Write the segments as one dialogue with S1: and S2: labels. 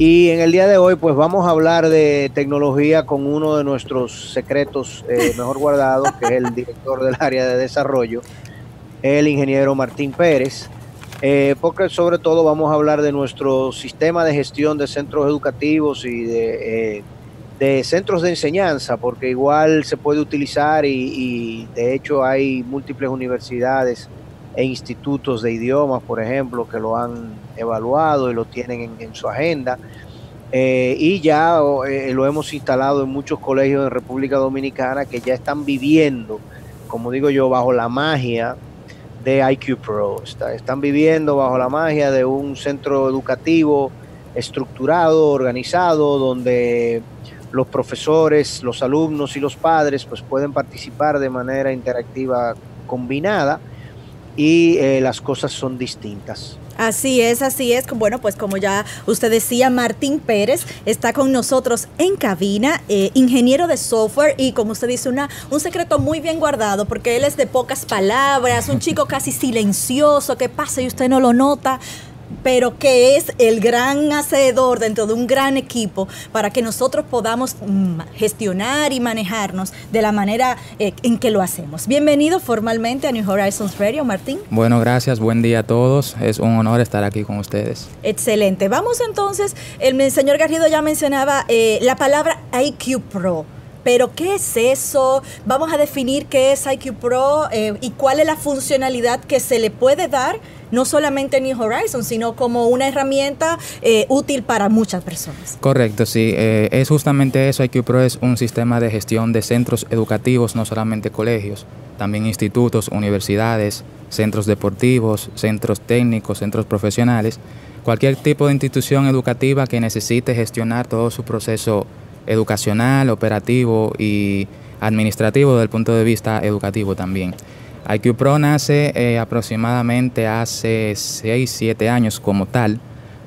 S1: Y en el día de hoy, pues vamos a hablar de tecnología con uno de nuestros secretos eh, mejor guardados, que es el director del área de desarrollo, el ingeniero Martín Pérez. Eh, porque sobre todo vamos a hablar de nuestro sistema de gestión de centros educativos y de, eh, de centros de enseñanza, porque igual se puede utilizar y, de hecho hay múltiples universidades e institutos de idiomas, por ejemplo, que lo han evaluado y lo tienen en, su agenda. Eh, y ya eh, lo hemos instalado en muchos colegios de República Dominicana que ya están viviendo, como digo yo, bajo la magia de IQ Pro. están viviendo bajo la magia de un centro educativo estructurado, organizado, donde los profesores, los alumnos y los padres pues pueden participar de manera interactiva combinada y eh, las cosas son distintas.
S2: Así es, así es. Bueno, pues como ya usted decía, Martín Pérez está con nosotros en cabina, eh, ingeniero de software y como usted dice, una, un secreto muy bien guardado porque él es de pocas palabras, un chico casi silencioso, que pasa y usted no lo nota pero que es el gran hacedor dentro de un gran equipo para que nosotros podamos mm, gestionar y manejarnos de la manera eh, en que lo hacemos. Bienvenido formalmente a New Horizons Radio, Martín.
S3: Bueno, gracias, buen día a todos. Es un honor estar aquí con ustedes.
S2: Excelente. Vamos entonces, el señor Garrido ya mencionaba eh, la palabra IQ Pro. Pero ¿qué es eso? Vamos a definir qué es IQ Pro eh, y cuál es la funcionalidad que se le puede dar no solamente en New Horizons, sino como una herramienta eh, útil para muchas personas.
S3: Correcto, sí. Eh, es justamente eso. IQ Pro es un sistema de gestión de centros educativos, no solamente colegios, también institutos, universidades, centros deportivos, centros técnicos, centros profesionales, cualquier tipo de institución educativa que necesite gestionar todo su proceso educacional, operativo y administrativo desde el punto de vista educativo también. IQ Pro nace eh, aproximadamente hace 6, 7 años como tal,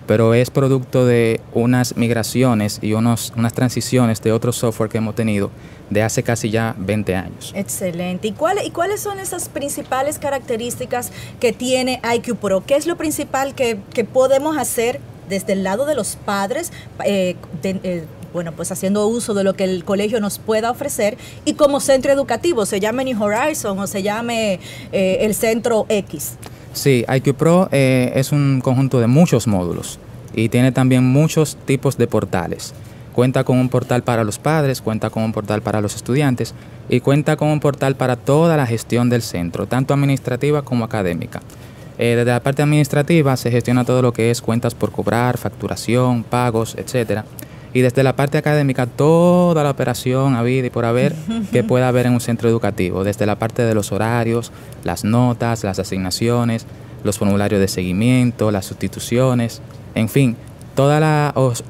S3: pero es producto de unas migraciones y unos, unas transiciones de otro software que hemos tenido de hace casi ya 20 años.
S2: Excelente. ¿Y, cuál, ¿Y cuáles son esas principales características que tiene IQ Pro? ¿Qué es lo principal que, podemos hacer desde el lado de los padres eh, eh, bueno, pues haciendo uso de lo que el colegio nos pueda ofrecer y como centro educativo, se llame New Horizon o se llame eh, el centro X.
S3: Sí, IQ Pro eh, es un conjunto de muchos módulos y tiene también muchos tipos de portales. Cuenta con un portal para los padres, cuenta con un portal para los estudiantes y cuenta con un portal para toda la gestión del centro, tanto administrativa como académica. Eh, desde la parte administrativa se gestiona todo lo que es cuentas por cobrar, facturación, pagos, etcétera y desde la parte académica toda la operación vida y por haber que pueda haber en un centro educativo, desde la parte de los horarios, las notas, las asignaciones, los formularios de seguimiento, las sustituciones, en fin, todas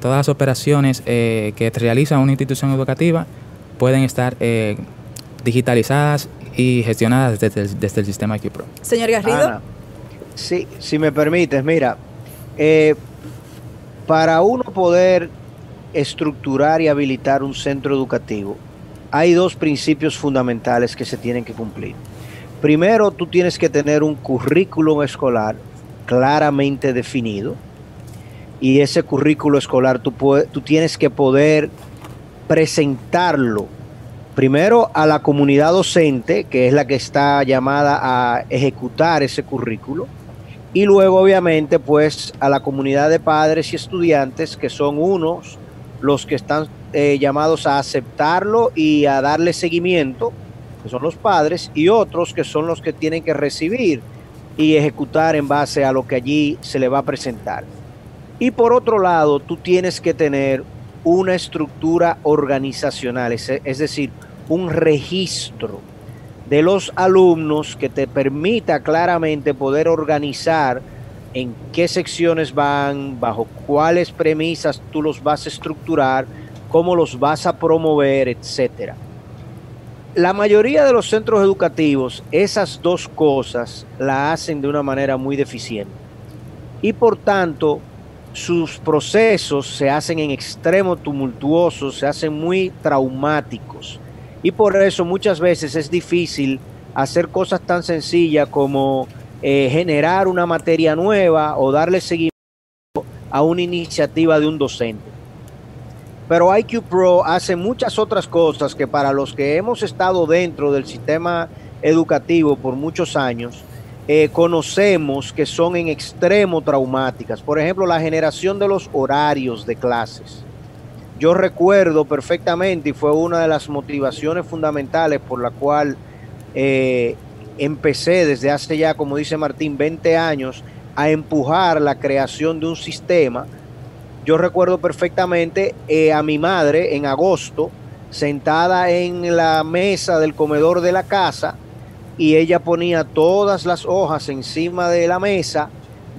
S3: las operaciones eh, que realiza una institución educativa pueden estar eh, digitalizadas y gestionadas desde el, desde el sistema Equipro.
S2: Señor Garrido.
S1: sí, si me permites, mira, eh, para uno poder estructurar y habilitar un centro educativo, hay dos principios fundamentales que se tienen que cumplir. Primero, tú tienes que tener un currículum escolar claramente definido y ese currículo escolar tú, tú tienes que poder presentarlo primero a la comunidad docente, que es la que está llamada a ejecutar ese currículo, y luego obviamente pues a la comunidad de padres y estudiantes, que son unos los que están eh, llamados a aceptarlo y a darle seguimiento, que son los padres, y otros que son los que tienen que recibir y ejecutar en base a lo que allí se le va a presentar. Y por otro lado, tú tienes que tener una estructura organizacional, es, decir, un registro de los alumnos que te permita claramente poder organizar en qué secciones van, bajo cuáles premisas tú los vas a estructurar, cómo los vas a promover, etcétera. La mayoría de los centros educativos esas dos cosas la hacen de una manera muy deficiente. Y por tanto, sus procesos se hacen en extremo tumultuosos, se hacen muy traumáticos. Y por eso muchas veces es difícil hacer cosas tan sencillas como eh, generar una materia nueva o darle seguimiento a una iniciativa de un docente. Pero IQ Pro hace muchas otras cosas que para los que hemos estado dentro del sistema educativo por muchos años, eh, conocemos que son en extremo traumáticas. Por ejemplo, la generación de los horarios de clases. Yo recuerdo perfectamente y fue una de las motivaciones fundamentales por la cual eh, empecé desde hace ya, como dice Martín, 20 años a empujar la creación de un sistema. Yo recuerdo perfectamente eh, a mi madre en agosto sentada en la mesa del comedor de la casa y ella ponía todas las hojas encima de la mesa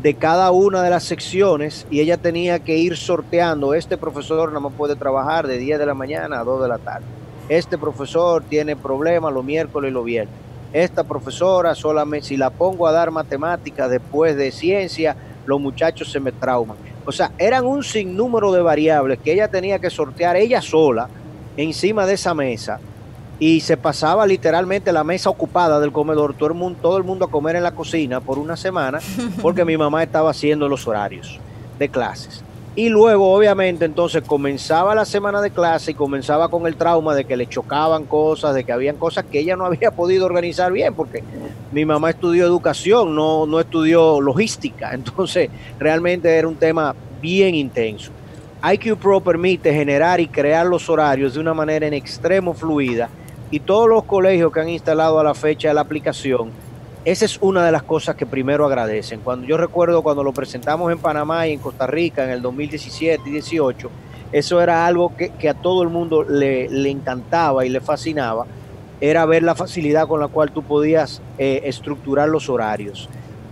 S1: de cada una de las secciones y ella tenía que ir sorteando, este profesor no más puede trabajar de 10 de la mañana a 2 de la tarde, este profesor tiene problemas los miércoles y los viernes, esta profesora solamente, si la pongo a dar matemáticas después de ciencia, los muchachos se me trauman. O sea, eran un sinnúmero de variables que ella tenía que sortear ella sola encima de esa mesa y se pasaba literalmente la mesa ocupada del comedor, todo el, mundo, todo el mundo a comer en la cocina por una semana, porque mi mamá estaba haciendo los horarios de clases. Y luego, obviamente, entonces comenzaba la semana de clase y comenzaba con el trauma de que le chocaban cosas, de que habían cosas que ella no había podido organizar bien, porque mi mamá estudió educación, no, no estudió logística. Entonces, realmente era un tema bien intenso. IQ Pro permite generar y crear los horarios de una manera en extremo fluida y todos los colegios que han instalado a la fecha la aplicación, esa es una de las cosas que primero agradecen. Cuando yo recuerdo cuando lo presentamos en Panamá y en Costa Rica en el 2017 y 18, eso era algo que, a todo el mundo le, encantaba y le fascinaba, era ver la facilidad con la cual tú podías eh, estructurar los horarios.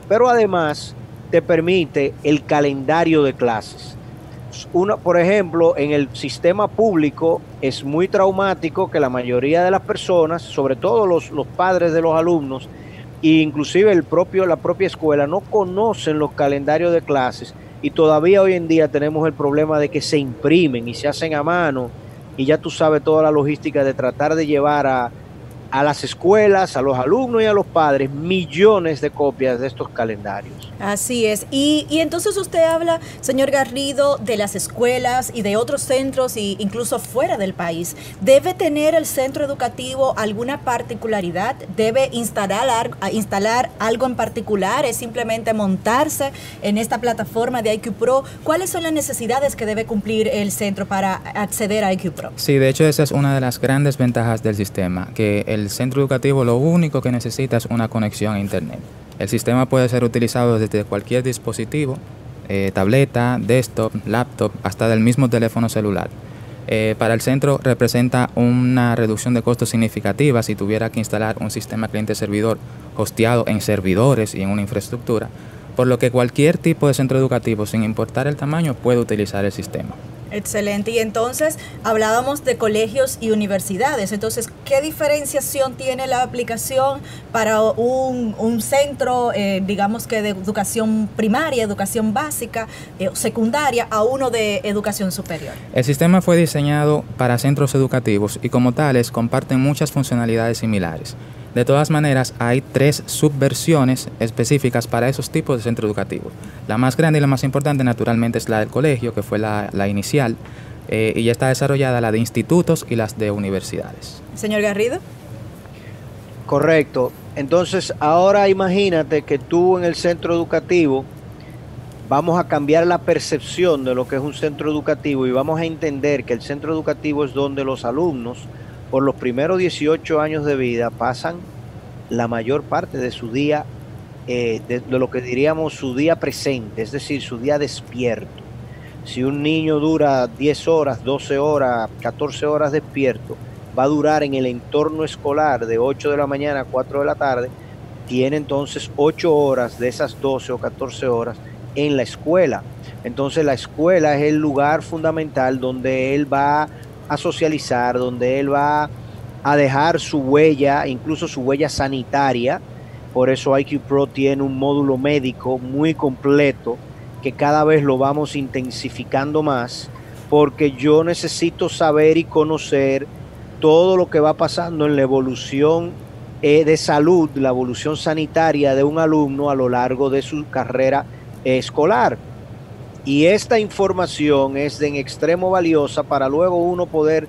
S1: Pero además te permite el calendario de clases por ejemplo, en el sistema público es muy traumático que la mayoría de las personas, sobre todo los, padres de los alumnos, inclusive el propio, la propia escuela, no conocen los calendarios de clases y todavía hoy en día tenemos el problema de que se imprimen y se hacen a mano y ya tú sabes toda la logística de tratar de llevar a, a las escuelas, a los alumnos y a los padres millones de copias de estos calendarios.
S2: Así es. Y, entonces usted habla, señor Garrido, de las escuelas y de otros centros e incluso fuera del país. ¿Debe tener el centro educativo alguna particularidad? ¿Debe instalar, instalar algo en particular? ¿Es simplemente montarse en esta plataforma de IQ Pro? ¿Cuáles son las necesidades que debe cumplir el centro para acceder a IQ Pro?
S3: Sí, de hecho esa es una de las grandes ventajas del sistema, que el el centro educativo lo único que necesita es una conexión a Internet. El sistema puede ser utilizado desde cualquier dispositivo, eh, tableta, desktop, laptop, hasta del mismo teléfono celular. Eh, para el centro representa una reducción de costos significativa si tuviera que instalar un sistema cliente-servidor hosteado en servidores y en una infraestructura, por lo que cualquier tipo de centro educativo, sin importar el tamaño, puede utilizar el sistema.
S2: Excelente. Y entonces hablábamos de colegios y universidades. Entonces, ¿qué diferenciación tiene la aplicación para un, centro, eh, digamos que de educación primaria, educación básica, eh, secundaria, a uno de educación superior?
S3: El sistema fue diseñado para centros educativos y como tales comparten muchas funcionalidades similares. De todas maneras, hay tres subversiones específicas para esos tipos de centros educativos. La más grande y la más importante, naturalmente, es la del colegio, que fue la, inicial, eh, y ya está desarrollada la de institutos y las de universidades.
S2: Señor Garrido.
S1: Correcto. Entonces, ahora imagínate que tú en el centro educativo vamos a cambiar la percepción de lo que es un centro educativo y vamos a entender que el centro educativo es donde los alumnos por los primeros 18 años de vida pasan la mayor parte de su día, eh, de, lo que diríamos su día presente, es decir, su día despierto. Si un niño dura 10 horas, 12 horas, 14 horas despierto, va a durar en el entorno escolar de 8 de la mañana a 4 de la tarde, tiene entonces 8 horas de esas 12 o 14 horas en la escuela. Entonces la escuela es el lugar fundamental donde él va a socializar, donde él va a dejar su huella, incluso su huella sanitaria. Por eso IQ Pro tiene un módulo médico muy completo que cada vez lo vamos intensificando más porque yo necesito saber y conocer todo lo que va pasando en la evolución eh, de salud, la evolución sanitaria de un alumno a lo largo de su carrera escolar. Y esta información es de en extremo valiosa para luego uno poder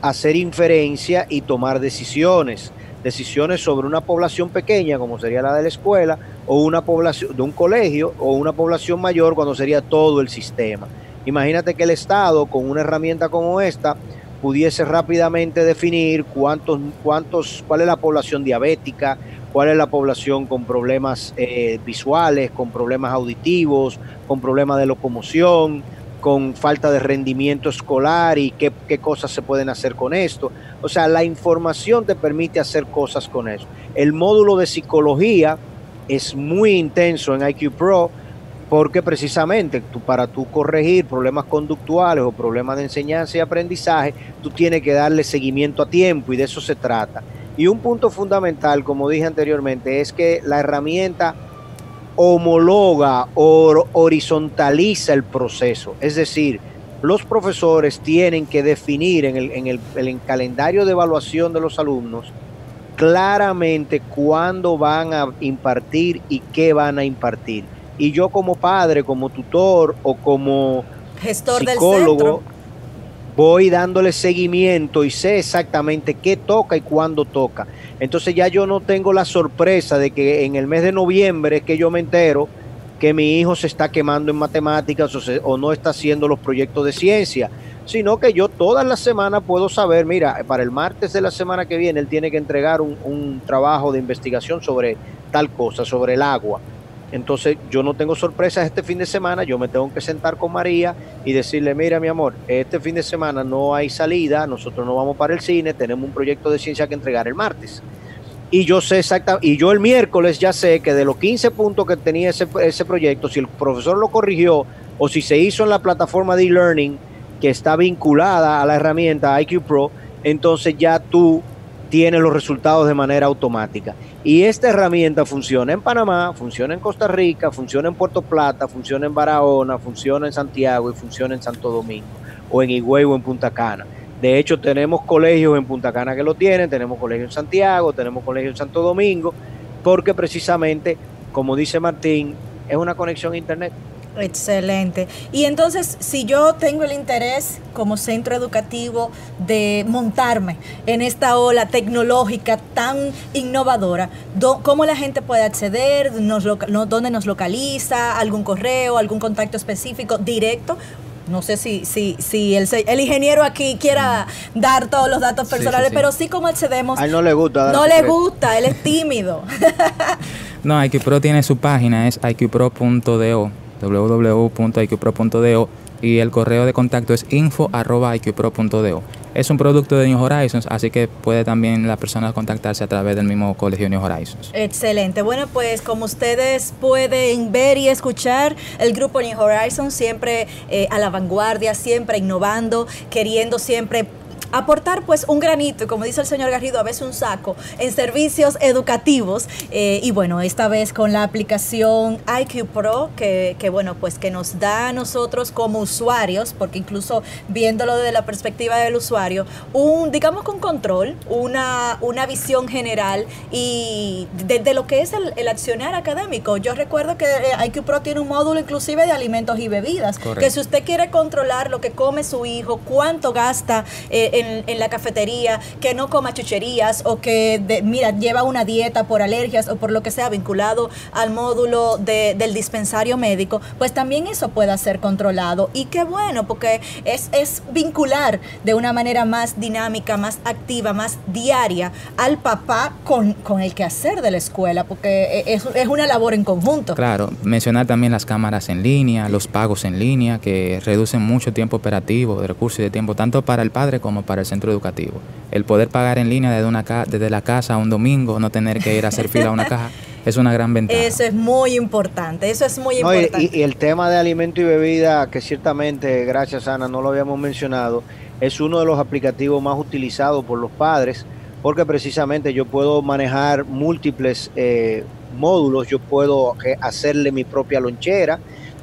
S1: hacer inferencia y tomar decisiones. Decisiones sobre una población pequeña, como sería la de la escuela, o una población de un colegio, o una población mayor, cuando sería todo el sistema. Imagínate que el Estado, con una herramienta como esta, pudiese rápidamente definir cuántos, cuántos, cuál es la población diabética, cuál es la población con problemas eh, visuales, con problemas auditivos, con problemas de locomoción, con falta de rendimiento escolar y qué, qué, cosas se pueden hacer con esto. O sea, la información te permite hacer cosas con eso. El módulo de psicología es muy intenso en IQ Pro porque precisamente tú, para tú corregir problemas conductuales o problemas de enseñanza y aprendizaje, tú tienes que darle seguimiento a tiempo y de eso se trata. Y un punto fundamental, como dije anteriormente, es que la herramienta homologa o horizontaliza el proceso. Es decir, los profesores tienen que definir en el, en el, en el calendario de evaluación de los alumnos claramente cuándo van a impartir y qué van a impartir y yo como padre, como tutor o como
S2: gestor
S1: psicólogo, voy dándole seguimiento y sé exactamente qué toca y cuándo toca. Entonces ya yo no tengo la sorpresa de que en el mes de noviembre es que yo me entero que mi hijo se está quemando en matemáticas o, no está haciendo los proyectos de ciencia, sino que yo todas las semanas puedo saber, mira, para el martes de la semana que viene él tiene que entregar un, un trabajo de investigación sobre tal cosa, sobre el agua entonces yo no tengo sorpresas este fin de semana, yo me tengo que sentar con María y decirle, mira mi amor, este fin de semana no hay salida, nosotros no vamos para el cine, tenemos un proyecto de ciencia que entregar el martes. Y yo sé exactamente, y yo el miércoles ya sé que de los 15 puntos que tenía ese, ese proyecto, si el profesor lo corrigió o si se hizo en la plataforma de e-learning que está vinculada a la herramienta IQ Pro, entonces ya tú tienes los resultados de manera automática. Y esta herramienta funciona en Panamá, funciona en Costa Rica, funciona en Puerto Plata, funciona en Barahona, funciona en Santiago y funciona en Santo Domingo, o en Higüey o en Punta Cana. De hecho, tenemos colegios en Punta Cana que lo tienen, tenemos colegios en Santiago, tenemos colegios en Santo Domingo, porque precisamente, como dice Martín, es una conexión a Internet.
S2: Excelente. Y entonces, si yo tengo el interés como centro educativo de montarme en esta ola tecnológica tan innovadora, ¿cómo la gente puede acceder? Nos ¿Dónde nos localiza? ¿Algún correo? ¿Algún contacto específico directo? No sé si, si, si el, el ingeniero aquí quiera dar todos los datos personales, pero sí cómo accedemos.
S1: A él no le gusta.
S2: no le gusta, él es tímido.
S3: no, IQPro tiene su página, es iqpro.do www.iqpro.do y el correo de contacto es info.iqpro.do. Es un producto de New Horizons, así que puede también la persona contactarse a través del mismo colegio New Horizons.
S2: Excelente. Bueno, pues como ustedes pueden ver y escuchar, el grupo New Horizons siempre eh, a la vanguardia, siempre innovando, queriendo siempre aportar pues un granito, como dice el señor Garrido, a veces un saco, en servicios educativos. Eh, y bueno, esta vez con la aplicación IQ Pro, que, que, bueno, pues que nos da a nosotros como usuarios, porque incluso viéndolo desde la perspectiva del usuario, un, digamos con control, una, una visión general y de, lo que es el, el, accionar académico. Yo recuerdo que eh, IQ Pro tiene un módulo inclusive de alimentos y bebidas, que si usted quiere controlar lo que come su hijo, cuánto gasta, eh, en, la cafetería, que no coma chucherías o que, mira, lleva una dieta por alergias o por lo que sea vinculado al módulo del dispensario médico, pues también eso pueda ser controlado. Y qué bueno, porque es, es vincular de una manera más dinámica, más activa, más diaria al papá con, con el quehacer de la escuela, porque e, es, es una labor en conjunto.
S3: Claro, mencionar también las cámaras en línea, los pagos en línea, que reducen mucho tiempo operativo, de recursos y de tiempo, tanto para el padre como para el centro educativo. El poder pagar en línea desde, una desde la casa un domingo, no tener que ir a hacer fila a una caja, es una gran ventaja.
S2: Eso es muy importante, eso es muy importante.
S1: y, el tema de alimento y bebida, que ciertamente, gracias Ana, no lo habíamos mencionado, es uno de los aplicativos más utilizados por los padres, porque precisamente yo puedo manejar múltiples eh, módulos, yo puedo hacerle mi propia lonchera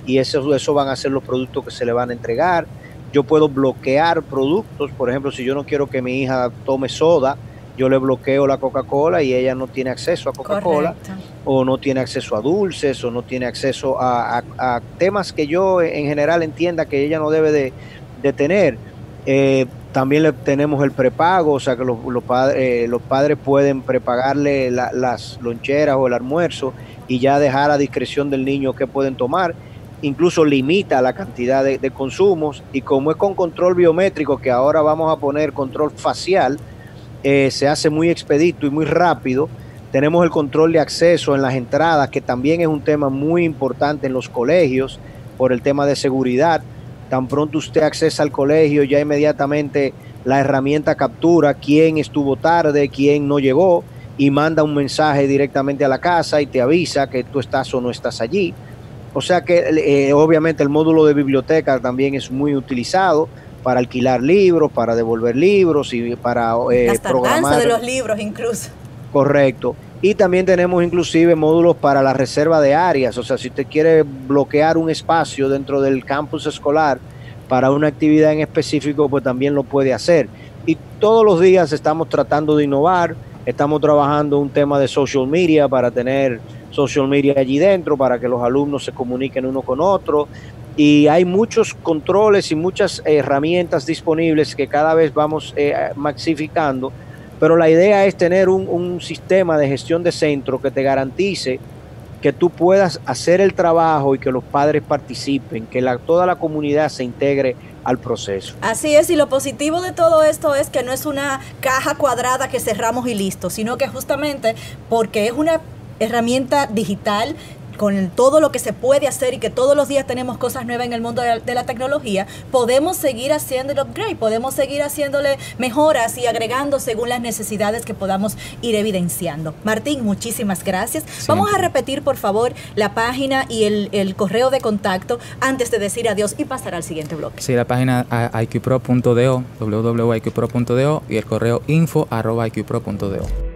S1: y eso, eso van a ser los productos que se le van a entregar. Yo puedo bloquear productos, por ejemplo, si yo no quiero que mi hija tome soda, yo le bloqueo la Coca-Cola y ella no tiene acceso a Coca-Cola o no tiene acceso a dulces o no tiene acceso a, temas que yo en general entienda que ella no debe de, tener. Eh, también le tenemos el prepago, o sea que los, padres, eh, los padres pueden prepagarle las loncheras o el almuerzo y ya dejar a discreción del niño qué pueden tomar. Incluso limita la cantidad de, consumos y como es con control biométrico, que ahora vamos a poner control facial, eh, se hace muy expedito y muy rápido. Tenemos el control de acceso en las entradas, que también es un tema muy importante en los colegios por el tema de seguridad Tan pronto usted accesa al colegio, ya inmediatamente la herramienta captura quién estuvo tarde, quién no llegó y manda un mensaje directamente a la casa y te avisa que tú estás o no estás allí. O sea que eh, obviamente el módulo de biblioteca también es muy utilizado para alquilar libros, para devolver libros y para
S2: eh, Las programar. de los libros incluso.
S1: Correcto. Y también tenemos inclusive módulos para la reserva de áreas, o sea, si usted quiere bloquear un espacio dentro del campus escolar para una actividad en específico, pues también lo puede hacer. Y todos los días estamos tratando de innovar, estamos trabajando un tema de social media para tener social media allí dentro, para que los alumnos se comuniquen uno con otro. Y hay muchos controles y muchas herramientas disponibles que cada vez vamos eh, maxificando pero la idea es tener un, sistema de gestión de centro que te garantice que tú puedas hacer el trabajo y que los padres participen, que la, toda la comunidad se integre al proceso.
S2: Así es, y lo positivo de todo esto es que no es una caja cuadrada que cerramos y listo, sino que justamente porque es una herramienta digital con todo lo que se puede hacer y que todos los días tenemos cosas nuevas en el mundo de la, tecnología, podemos seguir haciendo el upgrade, podemos seguir haciéndole mejoras y agregando según las necesidades que podamos ir evidenciando. Martín, muchísimas gracias. Vamos a repetir, por favor, la página y el, correo de contacto antes de decir adiós y pasar al siguiente bloque.
S3: Sí, la página iqpro.do, www.iqpro.do y el correo info.iqpro.do.